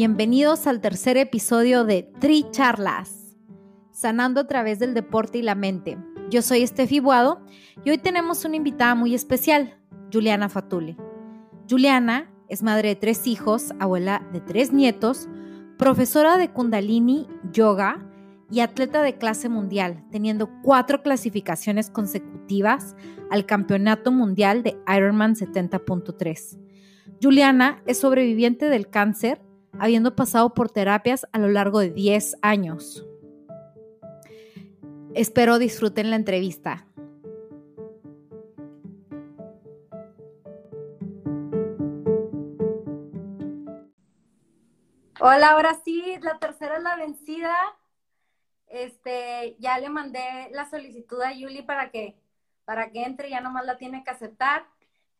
Bienvenidos al tercer episodio de Tri Charlas, sanando a través del deporte y la mente. Yo soy Estefi Buado y hoy tenemos una invitada muy especial, Juliana Fatule. Juliana es madre de tres hijos, abuela de tres nietos, profesora de Kundalini Yoga y atleta de clase mundial, teniendo cuatro clasificaciones consecutivas al Campeonato Mundial de Ironman 70.3. Juliana es sobreviviente del cáncer habiendo pasado por terapias a lo largo de 10 años. Espero disfruten la entrevista. Hola, ahora sí, la tercera es la vencida. Este, ya le mandé la solicitud a Yuli para que para que entre, ya nomás la tiene que aceptar.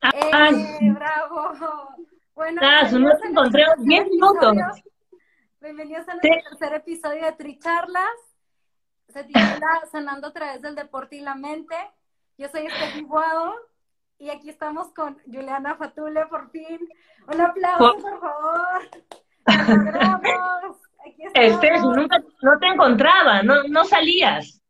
Eh, bravo. Bueno, no te encontré 10 minutos. Bienvenidos a nuestro tercer episodio de Tricharlas. Se titula Sanando a través del deporte y la mente. Yo soy Guado y aquí estamos con Juliana Fatule por fin. Un aplauso, por, favor. Este, nunca, no te encontraba, no, no salías,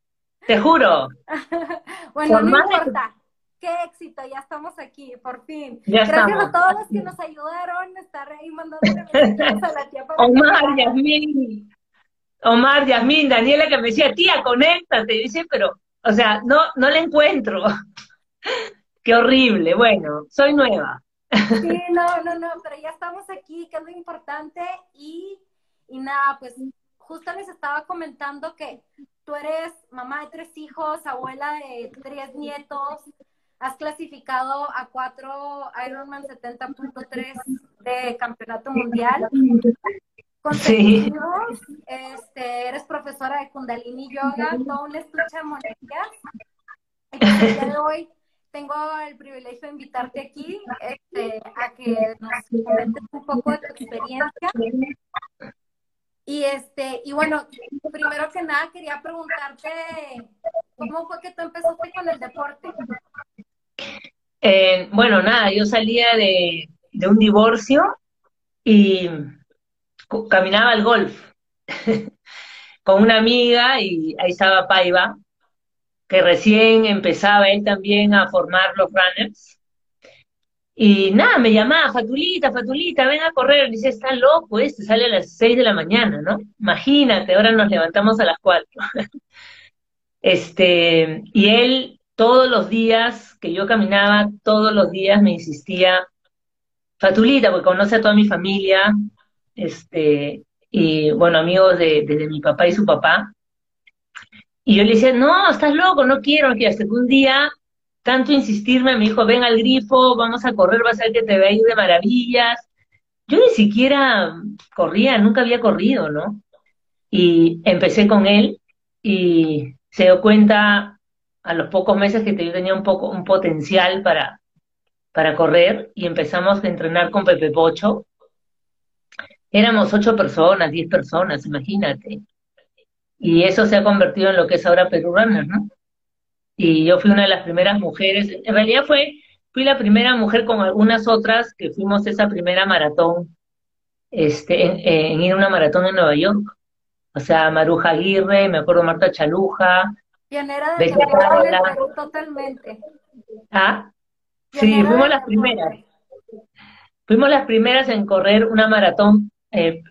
te juro. bueno, no importa qué éxito, ya estamos aquí, por fin. Gracias a todos los que nos ayudaron a estar ahí mandándole mensajes a la tía para Omar, Yasmín, Omar, Yasmín, Daniela que me decía, tía, conéctate, y dice, pero, o sea, no, no la encuentro. qué horrible, bueno, soy nueva. sí, no, no, no, pero ya estamos aquí, que es lo importante, y, y nada, pues justo les estaba comentando que tú eres mamá de tres hijos, abuela de tres nietos, has clasificado a cuatro Ironman 70.3 de campeonato mundial. Sí. Este, eres profesora de Kundalini Yoga, todo un estuche de pues el día de hoy tengo el privilegio de invitarte aquí este, a que nos comentes un poco de tu experiencia. Y este, y bueno, primero que nada quería preguntarte cómo fue que tú empezaste con el deporte. Eh, bueno, nada, yo salía de, un divorcio y caminaba al golf con una amiga y ahí estaba Paiva, que recién empezaba él también a formar los runners. Y nada, me llamaba, Fatulita, Fatulita, ven a correr. Y dice, está loco este, sale a las 6 de la mañana, ¿no? Imagínate, ahora nos levantamos a las 4. este, y él todos los días que yo caminaba, todos los días me insistía, Fatulita, porque conoce a toda mi familia, este, y bueno, amigos de, mi papá y su papá. Y yo le decía, no, estás loco, no quiero, no quiero. Hasta que un día, tanto insistirme, me dijo, ven al grifo, vamos a correr, vas a ver que te va a ir de maravillas. Yo ni siquiera corría, nunca había corrido, ¿no? Y empecé con él y se dio cuenta a los pocos meses que yo tenía un poco un potencial para, para correr y empezamos a entrenar con Pepe Pocho. Éramos ocho personas, diez personas, imagínate. Y eso se ha convertido en lo que es ahora Perú Runner, ¿no? Y yo fui una de las primeras mujeres, en realidad fue, fui la primera mujer con algunas otras que fuimos esa primera maratón, este, en, ir a una maratón en Nueva York. O sea, Maruja Aguirre, me acuerdo Marta Chaluja, Pionera de Perú totalmente. Ah, sí, fuimos las primeras. Fuimos las primeras en correr una maratón, eh,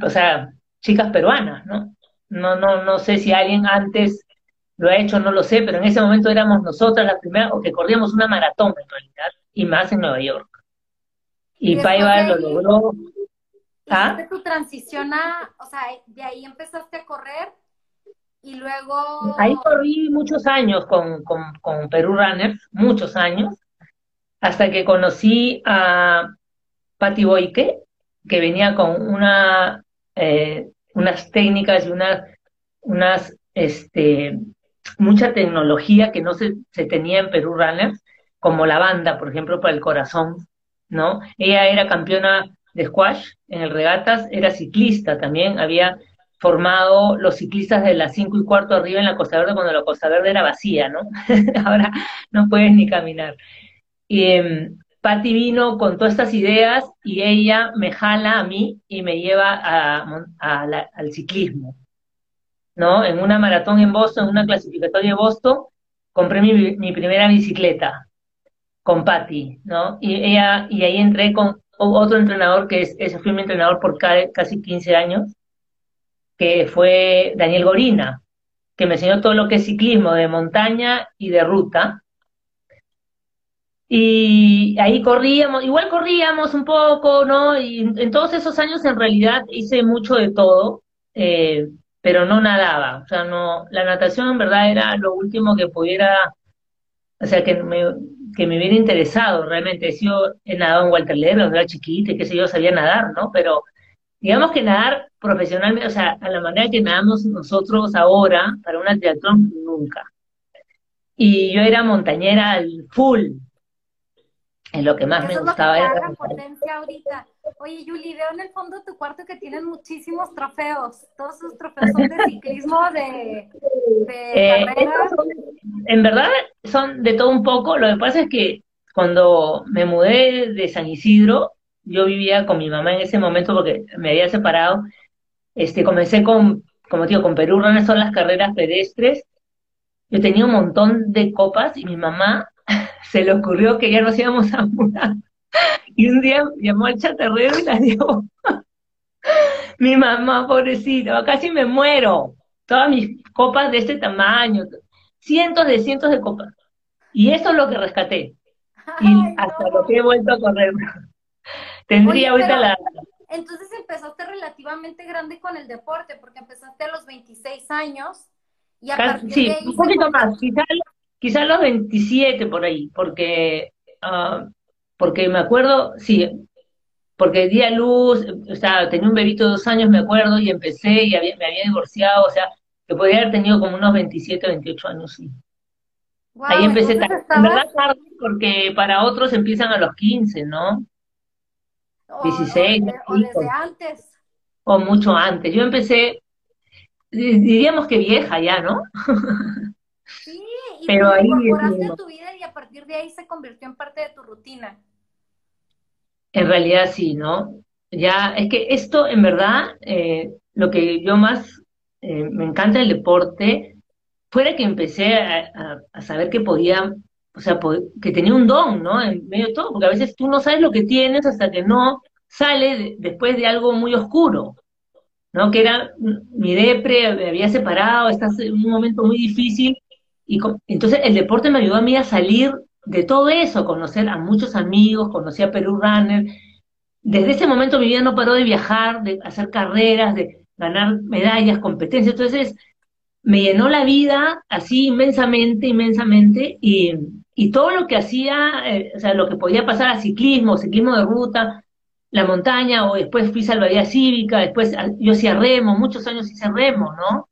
o sea, chicas peruanas, ¿no? No, no, no sé si alguien antes lo ha hecho, no lo sé, pero en ese momento éramos nosotras las primeras, o que corríamos una maratón en realidad, y más en Nueva York. Y, Paiva lo logró. ¿Ah? tu transición a, o sea, de ahí empezaste a correr y luego... Ahí corrí muchos años con, con, con Perú Runners, muchos años, hasta que conocí a Patti Boike, que venía con una, eh, unas técnicas y unas, unas este, mucha tecnología que no se, se tenía en Perú Runners, como la banda, por ejemplo, para el corazón, ¿no? Ella era campeona de squash en el regatas, era ciclista también, había formado los ciclistas de las cinco y cuarto arriba en la Costa Verde cuando la Costa Verde era vacía, ¿no? Ahora no puedes ni caminar. Y eh, Patti vino con todas estas ideas y ella me jala a mí y me lleva al ciclismo, ¿no? En una maratón en Boston, en una clasificatoria de Boston, compré mi, mi primera bicicleta con Patti, ¿no? Y ella, y ahí entré con otro entrenador que es, ese fue mi entrenador por casi 15 años, que fue Daniel Gorina, que me enseñó todo lo que es ciclismo de montaña y de ruta. Y ahí corríamos, igual corríamos un poco, ¿no? Y en todos esos años en realidad hice mucho de todo, eh, pero no nadaba. O sea, no, la natación en verdad era lo último que pudiera, o sea, que me, que me hubiera interesado realmente. Yo he nadado en Walter cuando era chiquita, qué sé yo, sabía nadar, ¿no? Pero digamos que nadar profesionalmente, o sea, a la manera que nadamos nosotros ahora, para una triatlón, nunca. Y yo era montañera al full. Es lo que más me gustaba. Lo potencia ahorita. Oye, Yuli, veo en el fondo de tu cuarto que tienen muchísimos trofeos. Todos esos trofeos son de ciclismo, de, de eh, en verdad son de todo un poco. Lo que pasa es que cuando me mudé de San Isidro, yo vivía con mi mamá en ese momento porque me había separado. Este, comencé con, como digo, con Perú Runners son las carreras pedestres. Yo tenía un montón de copas y mi mamá se le ocurrió que ya nos íbamos a mudar. Y un día llamó al chatarrero y la dio. mi mamá, pobrecita, casi me muero. Todas mis copas de este tamaño, cientos de cientos de copas. Y eso es lo que rescaté. Y hasta lo que he vuelto a correr. Tendría ahorita la... Entonces empezaste relativamente grande con el deporte, porque empezaste a los 26 años y a partir sí, de ahí un poquito más, quizás quizá los 27 por ahí, porque, uh, porque me acuerdo, sí, porque di a luz, o sea, tenía un bebito de dos años, me acuerdo, y empecé y me había divorciado, o sea, que podría haber tenido como unos 27, 28 años, sí. ahí empecé tarde, en verdad tarde, porque para otros empiezan a los 15, ¿no? 16. O, desde antes. O mucho antes. Yo empecé, diríamos que vieja ya, ¿no? Sí, y Pero ahí, incorporaste a tu vida y a partir de ahí se convirtió en parte de tu rutina. En realidad sí, ¿no? Ya, es que esto, en verdad, eh, lo que yo más eh, me encanta el deporte, fuera que empecé a, a saber que podía o sea, que tenía un don, ¿no? En medio de todo, porque a veces tú no sabes lo que tienes hasta que no sale después de algo muy oscuro, ¿no? Que era mi depre, me había separado, estás en un momento muy difícil, y entonces el deporte me ayudó a mí a salir de todo eso, conocer a muchos amigos, conocí a Perú Runner. Desde ese momento mi vida no paró de viajar, de hacer carreras, de ganar medallas, competencias. Entonces me llenó la vida así inmensamente, inmensamente, y, y todo lo que hacía, eh, o sea, lo que podía pasar a ciclismo, ciclismo de ruta, la montaña, o después fui salvadía cívica, después yo hacía remo, muchos años hice remo, ¿no?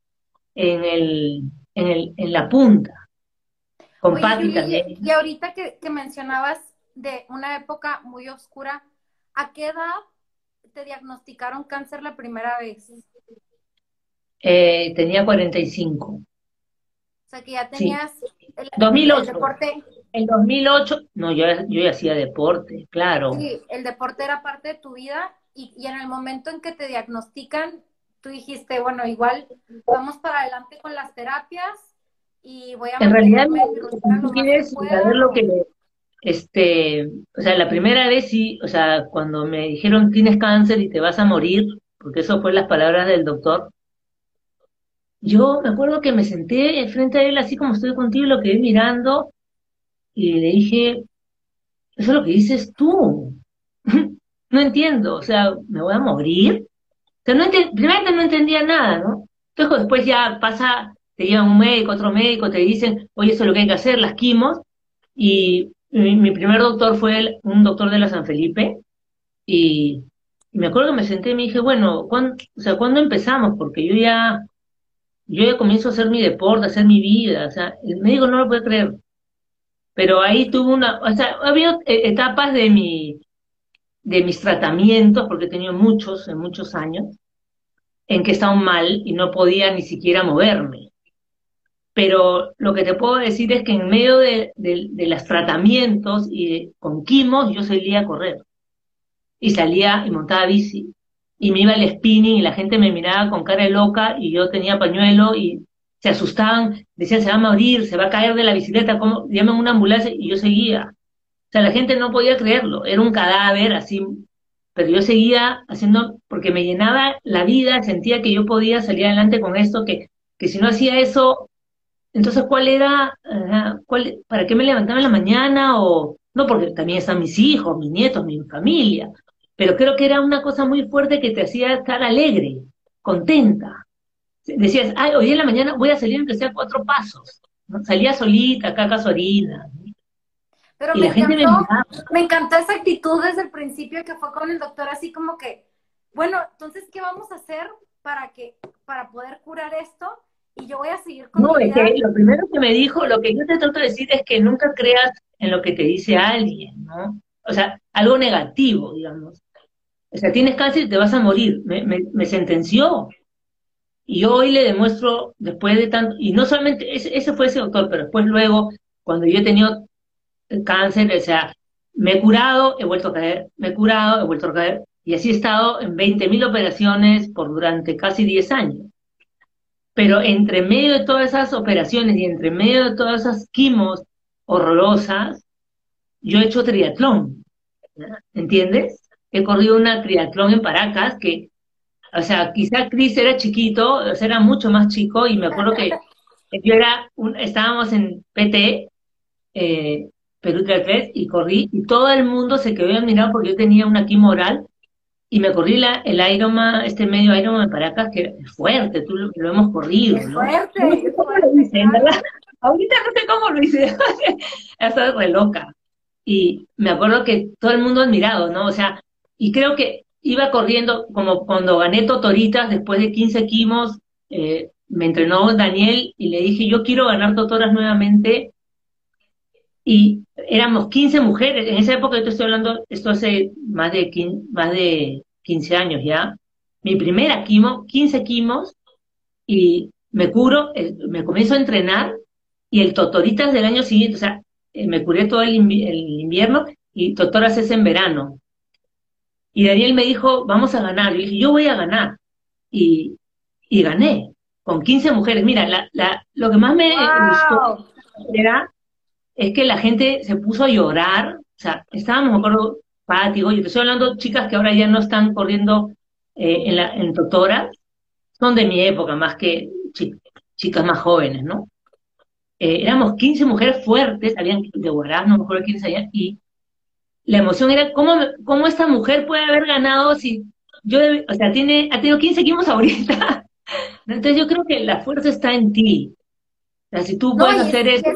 En, el, en, el, en la punta, con Patti también. Y ahorita que, que mencionabas de una época muy oscura, ¿a qué edad te diagnosticaron cáncer la primera vez? Eh, tenía 45. O sea que ya tenías el, 2008. deporte. En 2008, no, yo, yo ya hacía deporte, claro. Sí, el deporte era parte de tu vida y, y en el momento en que te diagnostican, tú dijiste, bueno, igual vamos para adelante con las terapias y voy a... En realidad, tú quieres saber lo que... Este, o sea, la primera vez sí, o sea, cuando me dijeron tienes cáncer y te vas a morir, porque eso fue las palabras del doctor, yo me acuerdo que me senté frente a él así como estoy contigo, lo quedé mirando y le dije, eso es lo que dices tú. no entiendo, o sea, ¿me voy a morir? O sea, no primero no entendía nada, ¿no? Entonces después ya pasa, te llevan un médico, otro médico, te dicen, oye, eso es lo que hay que hacer, las quimos, y mi, primer doctor fue un doctor de la San Felipe, y, me acuerdo que me senté y me dije, bueno, ¿cuándo, o sea, ¿cuándo empezamos? Porque yo ya, yo ya comienzo a hacer mi deporte, a hacer mi vida, o sea, el médico no lo puede creer. Pero ahí tuvo una, o sea, había etapas de mi, de mis tratamientos, porque he tenido muchos, en muchos años, en que estaba mal y no podía ni siquiera moverme. Pero lo que te puedo decir es que en medio de, los tratamientos y con quimos, yo salía a correr. Y salía y montaba bici. Y me iba al spinning y la gente me miraba con cara loca y yo tenía pañuelo y se asustaban, decían se va a morir, se va a caer de la bicicleta, ¿cómo? llaman una ambulancia y yo seguía. O sea, la gente no podía creerlo, era un cadáver así, pero yo seguía haciendo, porque me llenaba la vida, sentía que yo podía salir adelante con esto, que, que si no hacía eso, entonces, ¿cuál era, cuál, para qué me levantaba en la mañana? O, no, porque también están mis hijos, mis nietos, mi familia, pero creo que era una cosa muy fuerte que te hacía estar alegre, contenta. Decías, ay, hoy en la mañana voy a salir aunque sea cuatro pasos. Salía solita, acá casualina. Pero me, encantó, me, encantó esa actitud desde el principio que fue con el doctor, así como que, bueno, entonces, ¿qué vamos a hacer para que, para poder curar esto? Y yo voy a seguir con No, es que lo primero que me dijo, lo que yo te trato de decir es que nunca creas en lo que te dice alguien, ¿no? O sea, algo negativo, digamos. O sea, tienes cáncer y te vas a morir. Me, sentenció. Y yo hoy le demuestro, después de tanto, y no solamente, ese, ese fue ese doctor, pero después luego, cuando yo he tenido cáncer, o sea, me he curado, he vuelto a caer, me he curado, he vuelto a caer, y así he estado en 20.000 operaciones por durante casi 10 años. Pero entre medio de todas esas operaciones y entre medio de todas esas quimos horrorosas, yo he hecho triatlón, ¿entiendes? He corrido una triatlón en Paracas que, o sea, quizá Chris era chiquito, o sea, era mucho más chico, y me acuerdo que yo era, estábamos en PT, eh, Perú 3 y corrí y todo el mundo se quedó admirado porque yo tenía una quimo oral y me corrí la, el Ironman, este medio Ironman de Paracas que es fuerte, tú lo, hemos corrido, ¿no? fuerte, Ahorita no sé cómo lo hice, estaba re loca. Y me acuerdo que todo el mundo admirado, ¿no? O sea, y creo que iba corriendo, como cuando gané Totoritas, después de 15 quimos, eh, me entrenó Daniel y le dije, yo quiero ganar Totoras nuevamente y éramos 15 mujeres, en esa época yo te estoy hablando, esto hace más de 15, más de 15 años ya, mi primera quimo, 15 quimos, y me curo, me comienzo a entrenar, y el Totoritas del año siguiente, o sea, eh, me curé todo el, invierno, y Totoras es en verano. Y Daniel me dijo, vamos a ganar, y dije, yo voy a ganar, y, y gané, con 15 mujeres. Mira, la, la, lo que más me gustó era es que la gente se puso a llorar, o sea, estábamos, me acuerdo, Pati, oye, te estoy hablando chicas que ahora ya no están corriendo eh, en, la, en son de mi época, más que chicas más jóvenes, ¿no? Eh, éramos 15 mujeres fuertes, habían de Guarás, no me acuerdo quiénes habían, y la emoción era cómo, cómo esta mujer puede haber ganado si yo, o sea, tiene, ha tenido 15 equipos ahorita. Entonces yo creo que la fuerza está en ti. O sea, si tú puedes hacer eso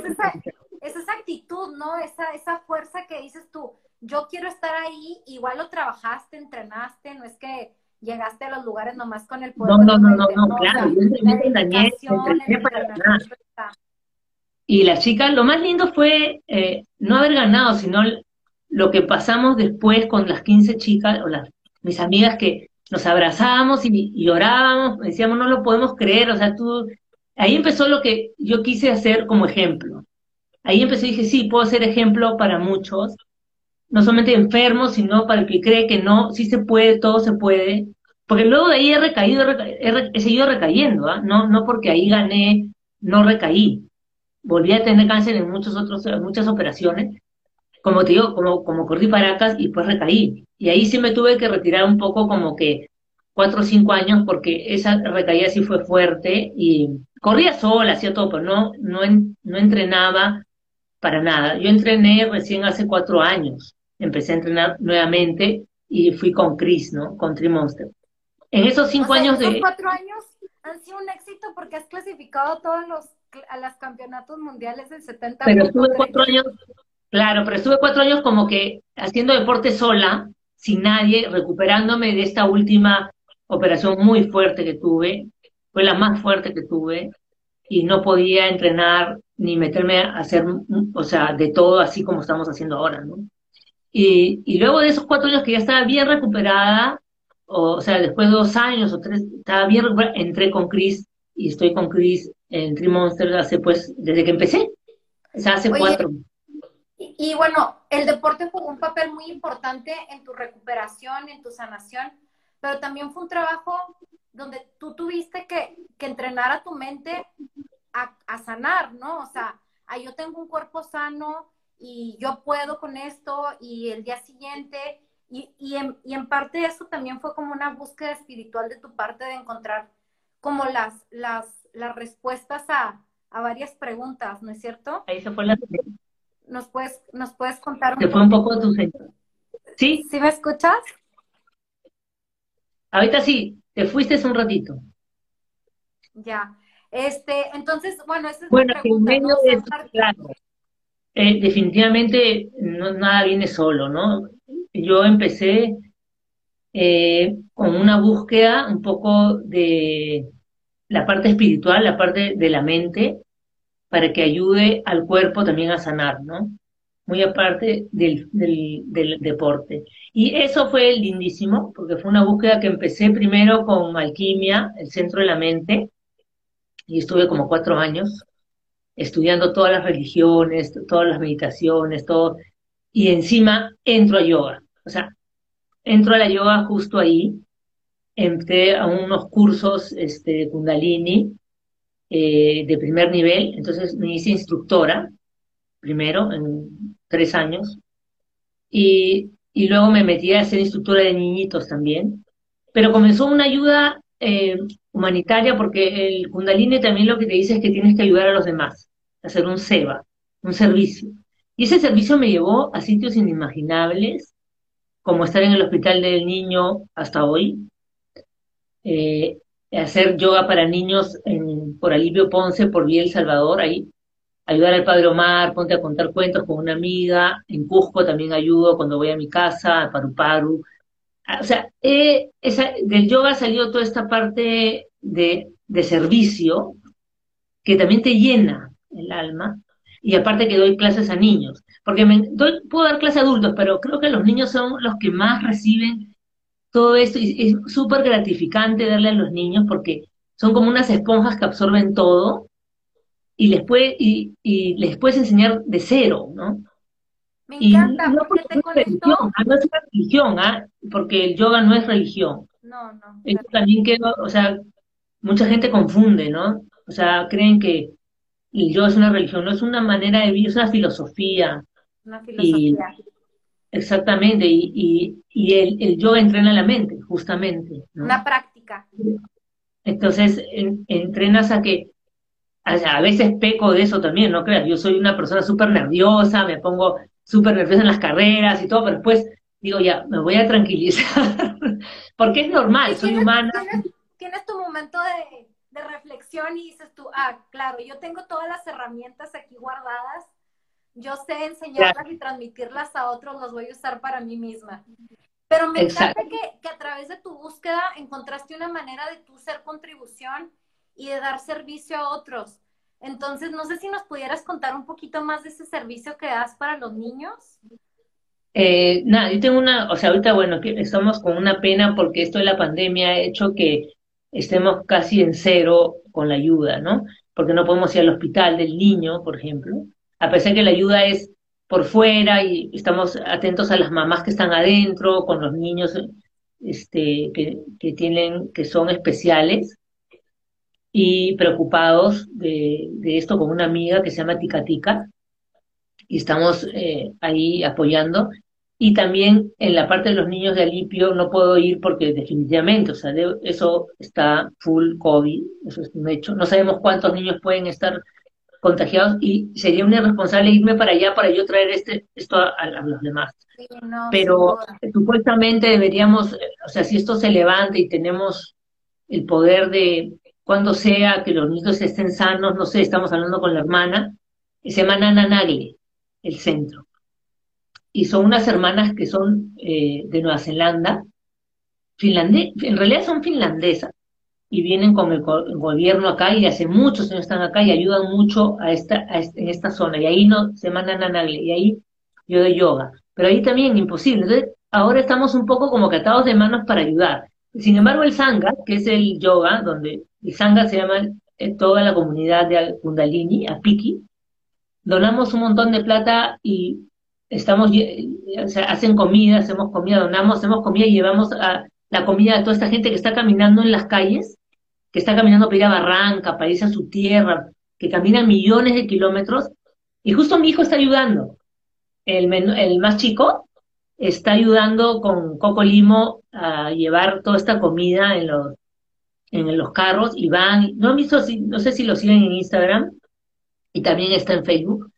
es esa actitud, ¿no? Esa, esa fuerza que dices tú, yo quiero estar ahí, igual lo trabajaste, entrenaste, no es que llegaste a los lugares nomás con el poder. No, no, no, no, no, claro, yo entrené, para ganar. Y las chicas, lo más lindo fue eh, no haber ganado, sino lo que pasamos después con las 15 chicas, o las, mis amigas que nos abrazábamos y, y llorábamos, decíamos, no lo podemos creer, o sea, tú, ahí empezó lo que yo quise hacer como ejemplo ahí empecé y dije, sí, puedo ser ejemplo para muchos, no solamente enfermos, sino para el que cree que no, sí se puede, todo se puede. Porque luego de ahí he recaído, he, seguido recayendo, ¿ah? no, no porque ahí gané, no recaí. Volví a tener cáncer en muchos otros, muchas operaciones, como te digo, como, como corrí Paracas y pues recaí. Y ahí sí me tuve que retirar un poco como que cuatro o cinco años porque esa recaída sí fue fuerte y corría sola, hacía todo, pero no, no, no entrenaba para nada. Yo entrené recién hace cuatro años, empecé a entrenar nuevamente y fui con Chris, ¿no? Con Trimonster. En esos cinco años de... cuatro años han sido un éxito porque has clasificado a todos los a los campeonatos mundiales del 70. Pero estuve cuatro años, claro, pero estuve cuatro años como que haciendo deporte sola, sin nadie, recuperándome de esta última operación muy fuerte que tuve, fue la más fuerte que tuve, y no podía entrenar ni meterme a hacer, o sea, de todo así como estamos haciendo ahora, ¿no? Y, y luego de esos cuatro años que ya estaba bien recuperada, o, sea, después de dos años o tres, estaba bien recuperada, entré con Chris y estoy con Chris en Tree Monster hace pues, desde que empecé, o sea, hace cuatro. Y, bueno, el deporte jugó un papel muy importante en tu recuperación, en tu sanación, pero también fue un trabajo donde tú tuviste que, que entrenar a tu mente a, a, sanar, ¿no? O sea, ah, yo tengo un cuerpo sano y yo puedo con esto y el día siguiente, y, y, en, y en parte eso también fue como una búsqueda espiritual de tu parte de encontrar como las, las, las respuestas a, a varias preguntas, ¿no es cierto? Se fue la... ¿Nos puedes, nos puedes contar un Se fue un poco tu... ¿Sí? ¿Sí me escuchas? Ahorita sí, te fuiste un ratito. Ya. Este, entonces, bueno, esa es bueno, pregunta, en medio de claro, eh, definitivamente no, nada viene solo, ¿no? Yo empecé eh, con una búsqueda un poco de la parte espiritual, la parte de la mente, para que ayude al cuerpo también a sanar, ¿no? muy aparte del, deporte. Y eso fue lindísimo, porque fue una búsqueda que empecé primero con alquimia, el centro de la mente, y estuve como cuatro años estudiando todas las religiones, todas las meditaciones, todo, y encima entro a yoga. O sea, entro a la yoga justo ahí, entré a unos cursos este, de kundalini eh, de primer nivel, entonces me hice instructora, primero, en tres años, y, y luego me metí a ser instructora de niñitos también, pero comenzó una ayuda eh, humanitaria porque el Kundalini también lo que te dice es que tienes que ayudar a los demás, hacer un SEBA, un servicio. Y ese servicio me llevó a sitios inimaginables, como estar en el hospital del niño hasta hoy, eh, hacer yoga para niños en, por Alivio Ponce, por Vía El Salvador, ahí. Ayudar al padre Omar, ponte a contar cuentos con una amiga, en Cusco también ayudo cuando voy a mi casa, a Paru Paru. Ah, o sea, eh, esa, del yoga salió toda esta parte de, de servicio que también te llena el alma, y aparte que doy clases a niños, porque me, doy, puedo dar clases a adultos, pero creo que los niños son los que más reciben todo esto, y es súper gratificante darle a los niños porque son como unas esponjas que absorben todo, y les, puede, y, y les puedes enseñar de cero, ¿no? Me encanta, no porque te religión, ah, no es una religión, ¿ah? porque el yoga no es religión. No, no. Eso también quedó, o sea, mucha gente confunde, ¿no? O sea, creen que el yoga es una religión, no es una manera de vivir, es una filosofía. Una filosofía. Exactamente, y, y, y el, el, yoga entrena la mente, justamente. Una práctica. Entonces, entrenas a que a veces peco de eso también, no creas, yo soy una persona súper nerviosa, me pongo súper nerviosa en las carreras y todo, pero después digo, ya, me voy a tranquilizar, porque es normal, soy humana. Tienes, tu momento de, de, reflexión y dices tú, ah, claro, yo tengo todas las herramientas aquí guardadas, yo sé enseñarlas y transmitirlas a otros, las voy a usar para mí misma. Pero me encanta que, que a través de tu búsqueda encontraste una manera de tú ser contribución y de dar servicio a otros. Entonces, no sé si nos pudieras contar un poquito más de ese servicio que das para los niños. Eh, nada, yo tengo una, o sea, ahorita, bueno, que estamos con una pena porque esto de la pandemia ha hecho que estemos casi en cero con la ayuda, ¿no? Porque no podemos ir al hospital del niño, por ejemplo, a pesar que la ayuda es por fuera y estamos atentos a las mamás que están adentro, con los niños este, que, que tienen, que son especiales, y preocupados de, de, esto con una amiga que se llama Tica Tica y estamos eh, ahí apoyando. Y también en la parte de los niños de Alipio no puedo ir porque definitivamente, o sea, eso está full COVID, eso es un hecho. No sabemos cuántos niños pueden estar contagiados y sería una irresponsable irme para allá para yo traer este esto a, los demás. Pero supuestamente deberíamos, o sea, si esto se levanta y tenemos el poder de cuando sea que los niños estén sanos, no sé, estamos hablando con la hermana, se llama Nana el centro. Y son unas hermanas que son eh, de Nueva Zelanda, finlandés, en realidad son finlandesas, y vienen con el, gobierno acá y hace muchos años están acá y ayudan mucho a esta, en esta zona. Y ahí no se mandan a Nagle y ahí yo doy yoga. Pero ahí también imposible. Entonces, ahora estamos un poco como catados de manos para ayudar. Sin embargo, el Sangha, que es el yoga, donde el Sangha se llama eh, toda la comunidad de Kundalini, a Piki, donamos un montón de plata y estamos, hacen comida, hacemos comida, donamos, hacemos comida y llevamos a la comida a toda esta gente que está caminando en las calles que está caminando para ir a Barranca, para irse a su tierra, que camina millones de kilómetros, y justo mi hijo está ayudando. El, el más chico está ayudando con Coco Limo a llevar toda esta comida en los, en los carros y van, no, no sé si lo siguen en Instagram y también está en Facebook,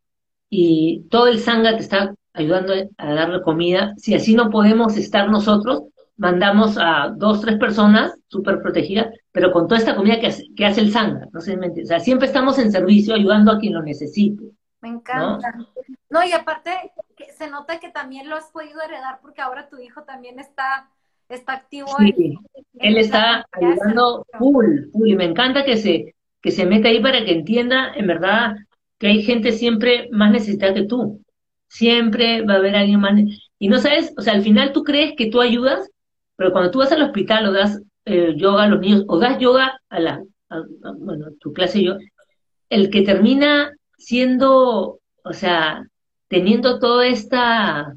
y todo el Sangha te está ayudando a darle comida. Si así no podemos estar nosotros, mandamos a dos, tres personas súper protegidas, pero con toda esta comida que hace, que hace el Sangha, no sé, o sea, siempre estamos en servicio ayudando a quien lo necesite. Me encanta. ¿no? y aparte se nota que también lo has podido heredar porque ahora tu hijo también está, está activo. Sí, él está ayudando full, full, y me encanta que se, que se meta ahí para que entienda, en verdad, que hay gente siempre más necesitada que tú. Siempre va a haber alguien más. Y no sabes, o sea, al final tú crees que tú ayudas pero cuando tú vas al hospital o das eh, yoga a los niños, o das yoga a la, bueno, tu clase yo, el que termina siendo, o sea, teniendo toda esta,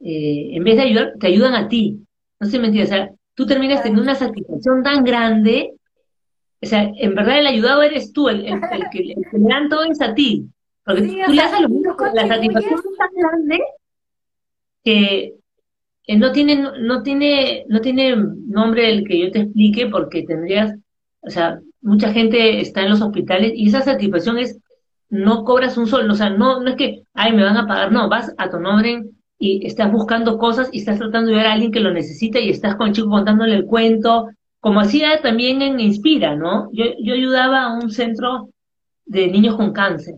eh, en vez de ayudar, te ayudan a ti. No sé, mentira, o sea, tú terminas teniendo una satisfacción tan grande, o sea, en verdad el ayudado eres tú, el, que, le dan todo es a ti. Porque tú le das a los niños la satisfacción es tan grande que no tiene, no tiene, no tiene nombre el que yo te explique porque tendrías, o sea, mucha gente está en los hospitales y esa satisfacción es, no cobras un sol, o sea, no, no es que, ay, me van a pagar, no, vas a tu nombre y estás buscando cosas y estás tratando de ver a alguien que lo necesita y estás con el chico contándole el cuento, como hacía también en Inspira, ¿no? Yo, yo ayudaba a un centro de niños con cáncer,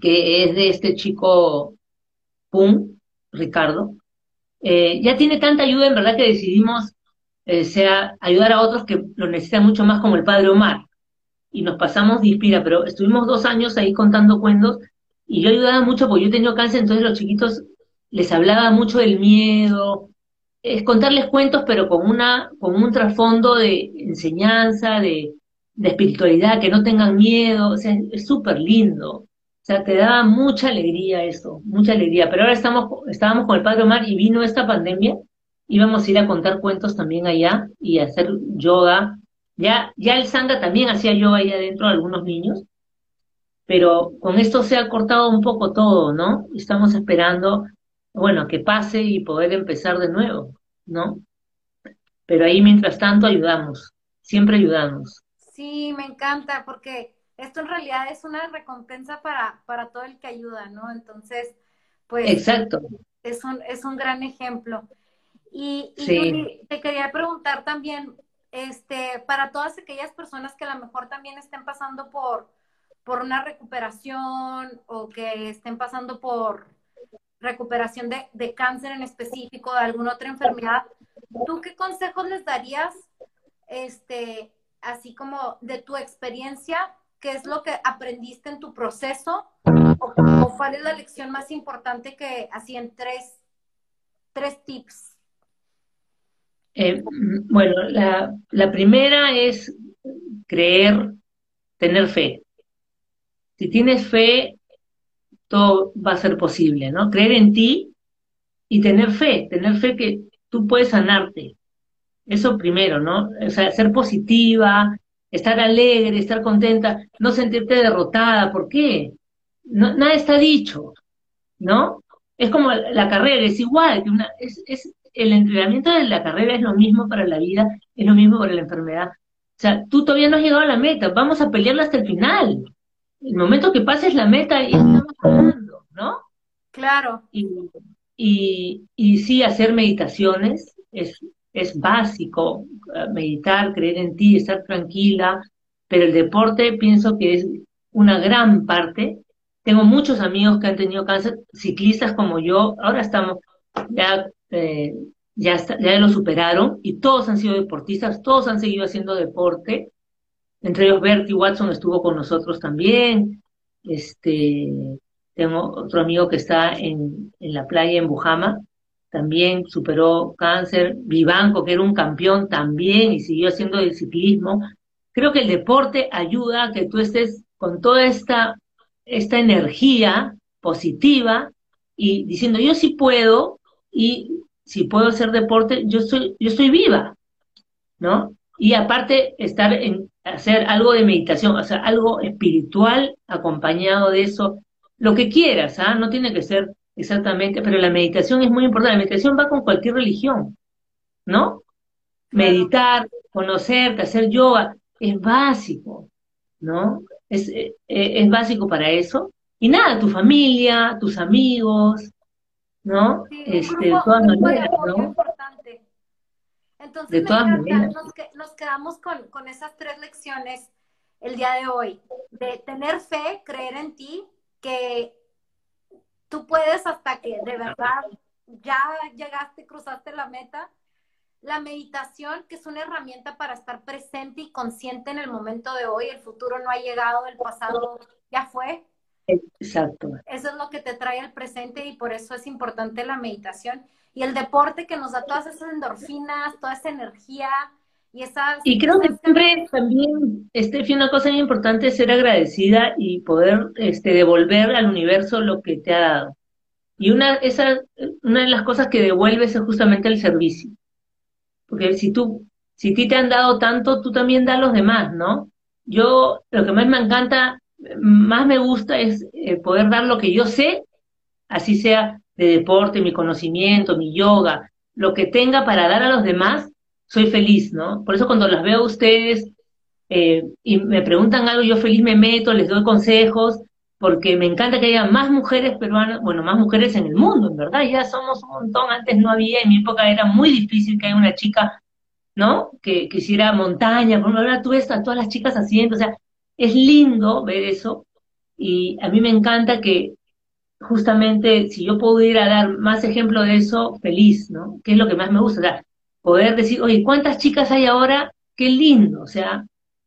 que es de este chico Pum, Ricardo, eh, ya tiene tanta ayuda, en verdad, que decidimos eh, sea, ayudar a otros que lo necesitan mucho más, como el padre Omar. Y nos pasamos de inspira, pero estuvimos dos años ahí contando cuentos y yo ayudaba mucho porque yo tenía cáncer, entonces los chiquitos les hablaba mucho del miedo, es contarles cuentos, pero con, una, con un trasfondo de enseñanza, de, de espiritualidad, que no tengan miedo, o sea, es súper lindo sea, te daba mucha alegría eso, mucha alegría. Pero ahora estamos, estábamos con el Padre Omar y vino esta pandemia, íbamos a ir a contar cuentos también allá y hacer yoga. Ya, ya el Sangha también hacía yoga ahí adentro algunos niños, pero con esto se ha cortado un poco todo, ¿no? Estamos esperando, bueno, que pase y poder empezar de nuevo, ¿no? Pero ahí mientras tanto ayudamos, siempre ayudamos. Sí, me encanta porque esto en realidad es una recompensa para, para todo el que ayuda, ¿no? Entonces, pues... Exacto. Es un, es un gran ejemplo. Y, te quería preguntar también, este, para todas aquellas personas que a lo mejor también estén pasando por, por una recuperación o que estén pasando por recuperación de, de cáncer en específico, de alguna otra enfermedad, ¿tú qué consejos les darías, este, así como de tu experiencia qué es lo que aprendiste en tu proceso o, cuál es la lección más importante que así tres, tres tips. Eh, bueno, la, la primera es creer, tener fe. Si tienes fe, todo va a ser posible, ¿no? Creer en ti y tener fe, tener fe que tú puedes sanarte. Eso primero, ¿no? O sea, ser positiva, estar alegre, estar contenta, no sentirte derrotada. ¿Por qué? No, nada está dicho, ¿no? es como la carrera, es igual, que una, es, es, el entrenamiento de la carrera es lo mismo para la vida, es lo mismo para la enfermedad. O sea, tú todavía no has llegado a la meta, vamos a pelearla hasta el final. El momento que pases la meta, y estamos ganando, ¿no? Claro. Y, y, y sí, hacer meditaciones es, es básico, eh, meditar, creer en ti, estar tranquila, pero el deporte pienso que es una gran parte. Tengo muchos amigos que han tenido cáncer, ciclistas como yo, ahora estamos, ya, eh, ya, ya lo superaron y todos han sido deportistas, todos han seguido haciendo deporte, entre ellos Bertie Watson estuvo con nosotros también, este, tengo otro amigo que está en, en la playa en Bujama, también superó cáncer, Vivanco, que era un campeón también y siguió haciendo el ciclismo. Creo que el deporte ayuda a que tú estés con toda esta, esta energía positiva y diciendo yo sí puedo y si puedo hacer deporte, yo soy, yo estoy viva, ¿no? Y aparte estar en hacer algo de meditación, o sea, algo espiritual acompañado de eso, lo que quieras, ¿ah? No tiene que ser exactamente, pero la meditación es muy importante. La meditación va con cualquier religión, ¿no? Meditar, conocerte, hacer yoga, es básico, ¿no? Es, eh, eh, es básico para eso. Y nada, tu familia, tus amigos, ¿no? este, de todas maneras, ¿no? Importante. Entonces, de todas maneras. Nos, nos, quedamos con, con esas tres lecciones el día de hoy, de tener fe, creer en ti, que tú puedes hasta que de verdad ya llegaste, cruzaste la meta. La meditación, que es una herramienta para estar presente y consciente en el momento de hoy, el futuro no ha llegado, el pasado ya fue. Exacto. Eso es lo que te trae al presente y por eso es importante la meditación. Y el deporte que nos da todas esas endorfinas, toda esa energía, y, y creo que siempre también, Estefi, una cosa muy importante es ser agradecida y poder este, devolver al universo lo que te ha dado. Y una, esa, una de las cosas que devuelves es justamente el servicio. Porque si tú, si ti te han dado tanto, tú también das a los demás, ¿no? Yo, lo que más me encanta, más me gusta es eh, poder dar lo que yo sé, así sea de deporte, mi conocimiento, mi yoga, lo que tenga para dar a los demás, soy feliz, ¿no? Por eso cuando las veo a ustedes eh, y me preguntan algo, yo feliz me meto, les doy consejos, porque me encanta que haya más mujeres peruanas, bueno, más mujeres en el mundo, en verdad, ya somos un montón, antes no había, en mi época era muy difícil que haya una chica, ¿no? Que, quisiera hiciera montaña, por ahora tú a todas las chicas haciendo, o sea, es lindo ver eso, y a mí me encanta que justamente si yo pudiera dar más ejemplo de eso, feliz, ¿no? Que es lo que más me gusta, o sea, poder decir, oye, ¿cuántas chicas hay ahora? Qué lindo, o sea,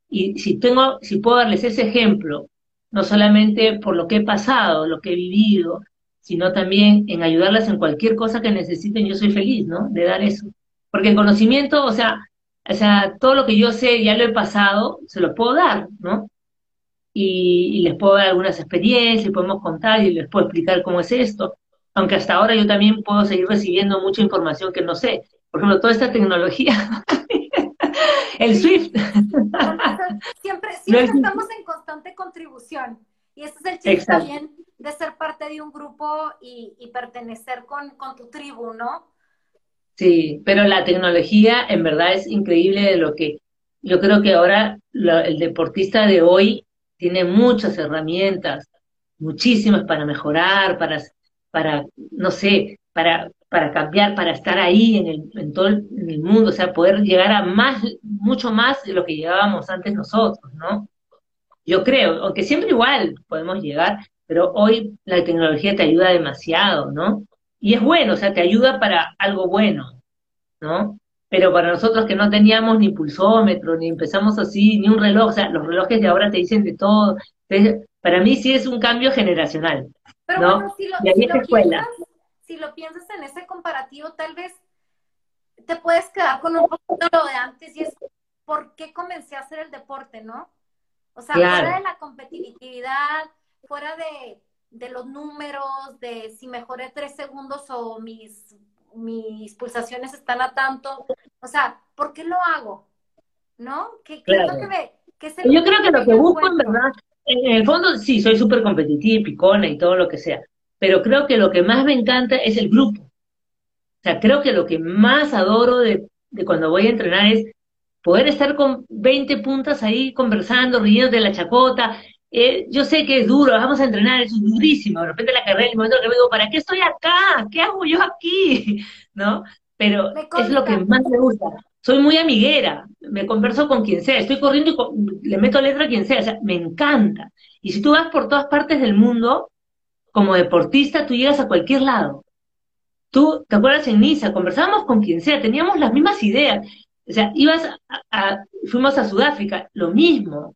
y si tengo, si puedo darles ese ejemplo, no solamente por lo que he pasado, lo que he vivido, sino también en ayudarlas en cualquier cosa que necesiten, yo soy feliz, ¿no? De dar eso. Porque el conocimiento, o sea, o sea, todo lo que yo sé, ya lo he pasado, se lo puedo dar, ¿no? Y, y les puedo dar algunas experiencias, podemos contar y les puedo explicar cómo es esto. Aunque hasta ahora yo también puedo seguir recibiendo mucha información que no sé por ejemplo, toda esta tecnología, el SWIFT. siempre, siempre estamos en constante contribución. Y ese es el chiste también de ser parte de un grupo y, pertenecer con, con, tu tribu, ¿no? Sí, pero la tecnología en verdad es increíble de lo que yo creo que ahora el deportista de hoy tiene muchas herramientas, muchísimas para mejorar, para, para no sé, para para cambiar, para estar ahí en, el, en todo el, mundo, o sea, poder llegar a más, mucho más de lo que llegábamos antes nosotros, ¿no? Yo creo, aunque siempre igual podemos llegar, pero hoy la tecnología te ayuda demasiado, ¿no? Y es bueno, o sea, te ayuda para algo bueno, ¿no? Pero para nosotros que no teníamos ni pulsómetro, ni empezamos así, ni un reloj, o sea, los relojes de ahora te dicen de todo. Entonces, para mí sí es un cambio generacional. Pero ¿no? bueno, si lo, si escuela si lo piensas en ese comparativo, tal vez te puedes quedar con un poquito lo de antes y es por qué comencé a hacer el deporte, ¿no? O sea, fuera de la competitividad, fuera de, de, los números, de si mejoré tres segundos o mis, mis pulsaciones están a tanto. O sea, ¿por qué lo hago? ¿No? ¿Qué, ¿qué es lo que me, Yo creo que lo que busco, en verdad, en el fondo sí, soy súper competitiva, picona y todo lo que sea pero creo que lo que más me encanta es el grupo. O sea, creo que lo que más adoro de, de cuando voy a entrenar es poder estar con 20 puntas ahí conversando, riendo de la chacota. Eh, yo sé que es duro, vamos a entrenar, es durísimo. De repente la carrera, el momento que me digo, ¿para qué estoy acá? ¿Qué hago yo aquí? ¿No? Pero es lo que más me gusta. Soy muy amiguera, me converso con quien sea, estoy corriendo y le meto letra a quien sea, o sea, me encanta. Y si tú vas por todas partes del mundo, como deportista, tú llegas a cualquier lado. Tú, ¿te acuerdas en Niza? Conversábamos con quien sea, teníamos las mismas ideas. O sea, ibas a, fuimos a Sudáfrica, lo mismo.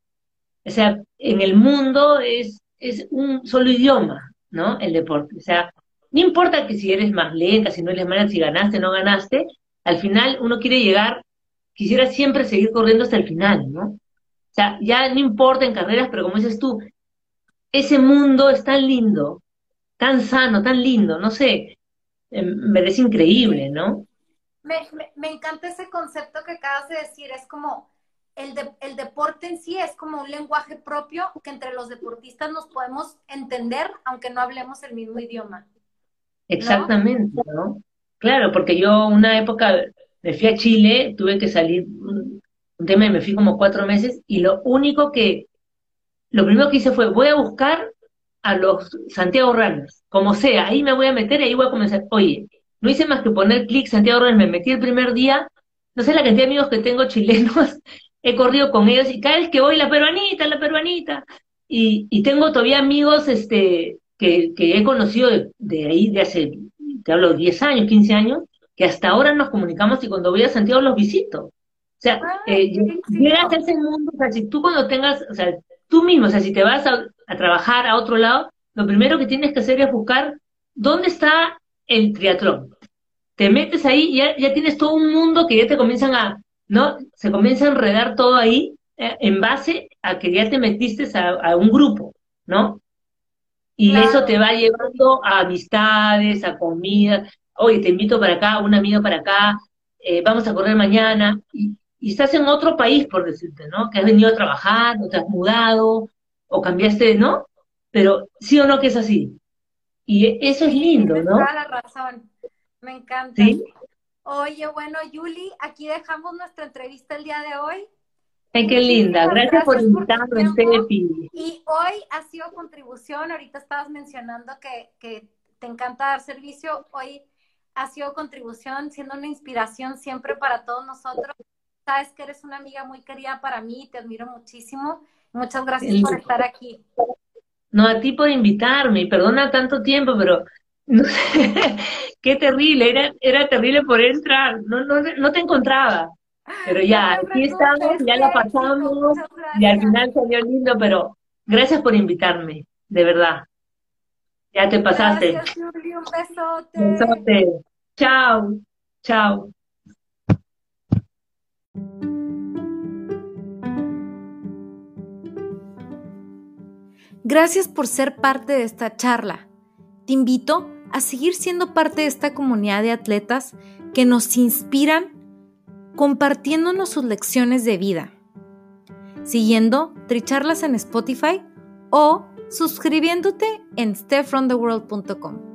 O sea, en el mundo es, es un solo idioma, ¿no? El deporte. O sea, no importa que si eres más lenta, si no eres más, si ganaste no ganaste, al final uno quiere llegar, quisiera siempre seguir corriendo hasta el final, ¿no? O sea, ya no importa en carreras, pero como dices tú, ese mundo es tan lindo, tan sano, tan lindo, no sé, em, me parece increíble, ¿no? Me, encanta ese concepto que acabas de decir, es como el, el deporte en sí es como un lenguaje propio que entre los deportistas nos podemos entender aunque no hablemos el mismo idioma. Exactamente, ¿no? Claro, porque yo una época me fui a Chile, tuve que salir un tema y me fui como cuatro meses y lo único que, lo primero que hice fue voy a buscar a los Santiago Runners, como sea, ahí me voy a meter y ahí voy a comenzar. Oye, no hice más que poner clic Santiago Runners, me metí el primer día, no sé la cantidad de amigos que tengo chilenos, he corrido con ellos y cada vez que voy, la peruanita, la peruanita, y, y tengo todavía amigos este, que, que he conocido de, ahí de hace, te hablo, 10 años, 15 años, que hasta ahora nos comunicamos y cuando voy a Santiago los visito. O sea, eh, llegas a ese mundo, o sea, si tú cuando tengas, o sea, tú mismo, o sea, si te vas a, a trabajar a otro lado, lo primero que tienes que hacer es buscar dónde está el triatlón. Te metes ahí y ya, ya tienes todo un mundo que ya te comienzan a, ¿no? Se comienza a enredar todo ahí eh, en base a que ya te metiste a, a un grupo, ¿no? Y eso te va llevando a amistades, a comida. Oye, te invito para acá, un amigo para acá, eh, vamos a correr mañana. Y, y, estás en otro país, por decirte, ¿no? Que has venido a trabajar, o te has mudado, o cambiaste, ¿no? Pero sí o no que es así. Y eso es lindo, ¿no? Toda la razón. Me encanta. ¿Sí? Oye, bueno, Yuli, aquí dejamos nuestra entrevista el día de hoy. Ay, qué linda. Gracias, por invitarme, Steffi. Y hoy ha sido contribución. Ahorita estabas mencionando que, que te encanta dar servicio. Hoy ha sido contribución, siendo una inspiración siempre para todos nosotros. Sabes que eres una amiga muy querida para mí, te admiro muchísimo. Muchas gracias por estar aquí. No, a ti por invitarme, perdona tanto tiempo, pero no sé, qué terrible, era, era terrible por entrar, no, no, no te encontraba. Pero ya, aquí estamos, ya la pasamos, y al final salió lindo, pero gracias por invitarme, de verdad. Ya te pasaste. Gracias, un besote. Besote. Chao, chao. Gracias por ser parte de esta charla. Te invito a seguir siendo parte de esta comunidad de atletas que nos inspiran compartiéndonos sus lecciones de vida, siguiendo Tricharlas en Spotify o suscribiéndote en stepfromtheworld.com.